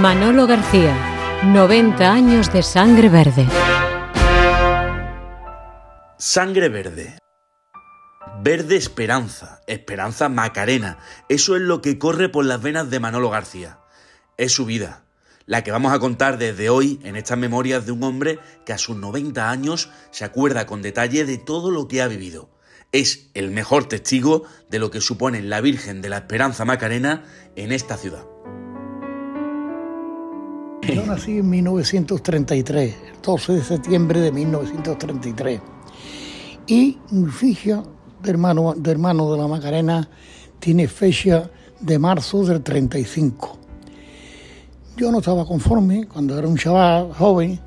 Manolo García, 90 años de sangre verde. Sangre verde. Verde esperanza, esperanza macarena. Eso es lo que corre por las venas de Manolo García. Es su vida, la que vamos a contar desde hoy en estas memorias de un hombre que a sus 90 años se acuerda con detalle de todo lo que ha vivido. Es el mejor testigo de lo que supone la Virgen de la Esperanza Macarena en esta ciudad. Yo nací en 1933, el 12 de septiembre de 1933. Y mi ficha de hermano, de hermano de la Macarena tiene fecha de marzo del 35. Yo no estaba conforme cuando era un chaval joven,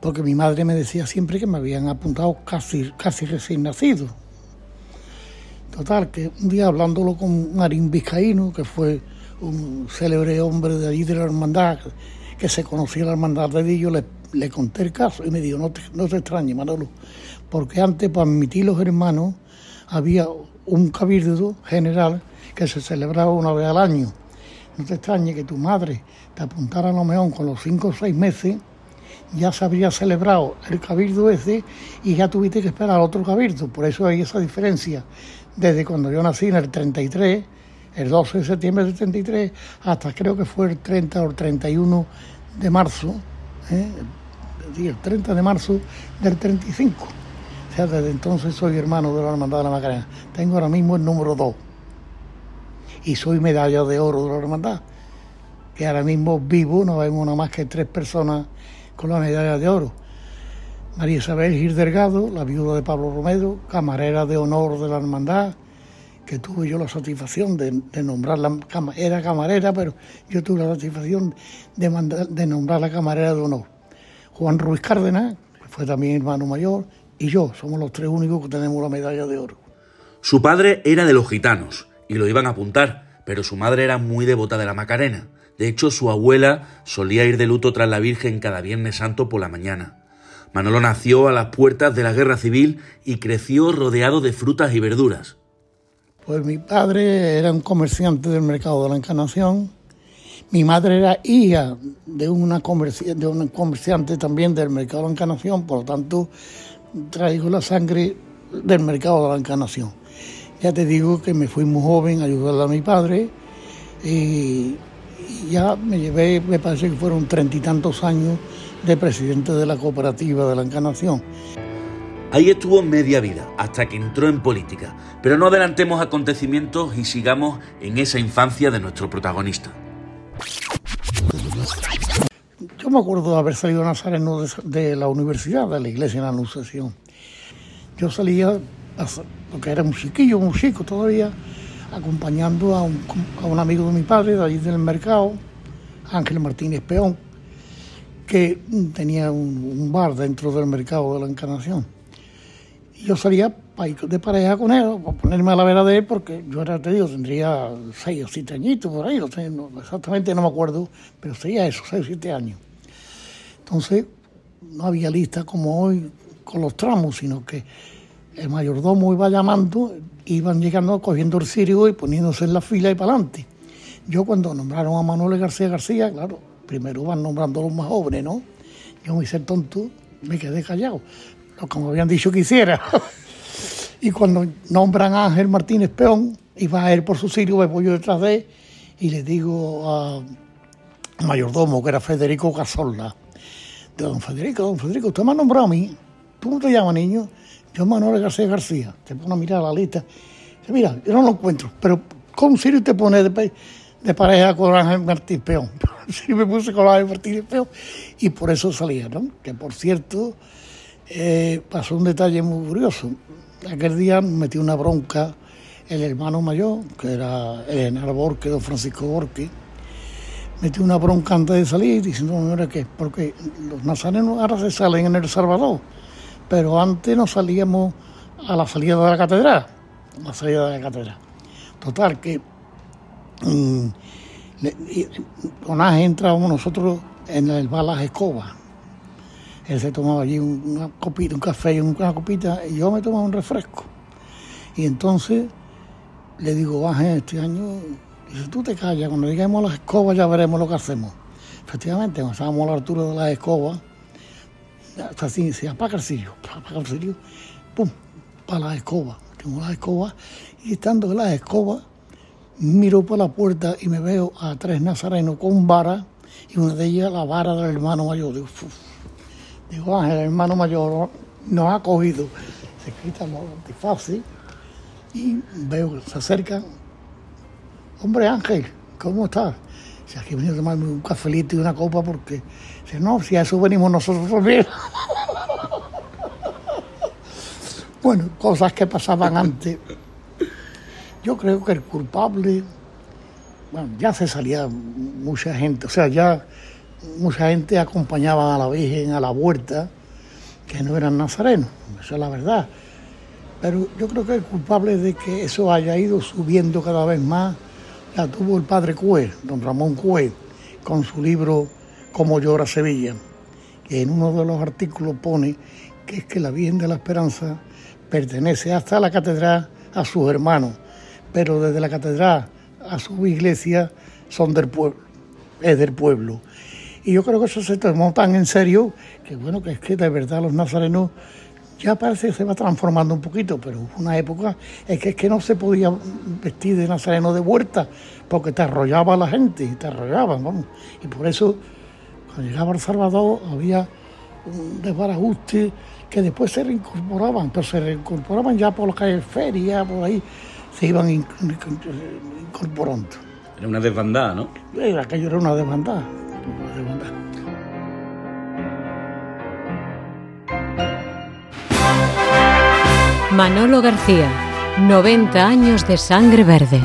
porque mi madre me decía siempre que me habían apuntado casi, casi recién nacido. Total, que un día hablándolo con Marín Vizcaíno, que fue un célebre hombre de allí de la hermandad, que se conocía la hermandad de Dillo, le, le conté el caso y me dijo, no te, no te extrañes, Manolo, porque antes para admitir los hermanos había un cabildo general que se celebraba una vez al año. No te extrañe que tu madre te apuntara a lo con los cinco o seis meses, ya se habría celebrado el cabildo ese y ya tuviste que esperar otro cabildo. Por eso hay esa diferencia. Desde cuando yo nací en el 33, el 12 de septiembre del 33, hasta creo que fue el 30 o el 31 de marzo, ¿eh? el 30 de marzo del 35. O sea, desde entonces soy hermano de la Hermandad de la Macarena. Tengo ahora mismo el número 2. Y soy medalla de oro de la Hermandad. Que ahora mismo vivo, no vemos nada más que tres personas con la medalla de oro. María Isabel Gil Delgado, la viuda de Pablo Romero, camarera de honor de la Hermandad, que tuve yo la satisfacción de, de nombrarla, era camarera, pero yo tuve la satisfacción de, mandar, de nombrar la camarera de honor. Juan Ruiz Cárdenas, que fue también hermano mayor, y yo somos los tres únicos que tenemos la medalla de oro. Su padre era de los gitanos y lo iban a apuntar, pero su madre era muy devota de la Macarena. De hecho, su abuela solía ir de luto tras la Virgen cada Viernes Santo por la mañana. Manolo nació a las puertas de la Guerra Civil y creció rodeado de frutas y verduras. Pues mi padre era un comerciante del mercado de la Encarnación. Mi madre era hija de, una de un comerciante también del mercado de la Encarnación, por lo tanto traigo la sangre del mercado de la encarnación. Ya te digo que me fui muy joven a ayudarle a mi padre y ya me llevé, me parece que fueron treinta y tantos años de presidente de la cooperativa de la encarnación. Ahí estuvo media vida, hasta que entró en política. Pero no adelantemos acontecimientos y sigamos en esa infancia de nuestro protagonista. Yo me acuerdo de haber salido nazareno de, de la universidad, de la iglesia en la Anunciación. Yo salía, porque era un chiquillo, un chico todavía, acompañando a un, a amigo de mi padre, de allí del mercado, Ángel Martínez Peón, que tenía un bar dentro del mercado de la Encarnación. Yo salía de pareja con él, para ponerme a la vera de él, porque yo era, te tendría seis o siete añitos por ahí, no sé, no, exactamente no me acuerdo, pero sería eso, seis o siete años. Entonces, no había lista como hoy con los tramos, sino que el mayordomo iba llamando, iban llegando, cogiendo el cirio y poniéndose en la fila y para adelante. Yo cuando nombraron a Manuel García García, claro, primero van nombrando a los más jóvenes, ¿no? Yo me hice tonto, me quedé callado, me habían dicho que hiciera. y cuando nombran a Ángel Martínez Peón, y va a él por su cirio, me voy yo detrás de él, y le digo a mayordomo, que era Federico Casolla, de don Federico, don Federico, usted me ha nombrado a mí. ¿Tú cómo te llamas, niño? Yo Manuel García García. Te pone a mirar la lista. Mira, yo no lo encuentro, pero ¿cómo Sirio te pone de, de, pareja con Ángel Martín Peón? sí me puse con Ángel Martín Peón y por eso salía, ¿no? Que por cierto, eh, pasó un detalle muy curioso. Aquel día metí una bronca el hermano mayor, que era el Genaro Borque, don Francisco Borque, metió una bronca antes de salir diciendo, no, mira que, porque los nazarenos ahora se salen en El Salvador, pero antes nos salíamos a la salida de la catedral, la salida de la catedral. Total, que mmm, con Ángel entrábamos nosotros en el bar Las Escobas. Él se tomaba allí una copita, un café y una copita, y yo me tomaba un refresco. Y entonces le digo, Ángel, este año Dice, tú te callas, cuando lleguemos a las escobas ya veremos lo que hacemos. efectivamente, cuando estábamos a la altura de la escoba, hasta así, se apaga el cirio, apaga el cirio, pum, para la escoba. Tengo la escoba y estando en la escoba, miro por la puerta y me veo a tres nazarenos con vara y una de ellas la vara del hermano mayor. Digo, "Uf". Digo, Ángel, el hermano mayor nos ha cogido. Se quita los antifaces y veo que se acercan. Hombre Ángel, ¿cómo estás? Si aquí venido a tomarme un cafelito y una copa porque, dice, no, si a eso venimos nosotros también. bueno, cosas que pasaban antes. Yo creo que el culpable, bueno, ya se salía mucha gente, o sea, ya mucha gente acompañaba a la Virgen a la huerta, que no eran nazarenos, eso es la verdad. Pero yo creo que el culpable de que eso haya ido subiendo cada vez más la tuvo el padre Cue, don Ramón Cue, con su libro Cómo llora Sevilla, que en uno de los artículos pone que es que la Virgen de la Esperanza pertenece hasta la catedral a sus hermanos, pero desde la catedral a su iglesia son del pueblo, es del pueblo. Y yo creo que eso se tomó tan en serio que bueno, que es que de verdad los nazarenos ya parece que se va transformando un poquito, pero hubo una época es que es que no se podía vestir de nazareno de vuelta porque te arrollaba la gente y te arrollaban, vamos. Y por eso cuando llegaba El Salvador había un desbarajuste que después se reincorporaban, pero se reincorporaban ya por la calle Feria, por ahí se iban in- in- incorporando. Era una desbandada, ¿no? Eh, Aquello era una desbandada, Manolo García, 90 años de sangre verde.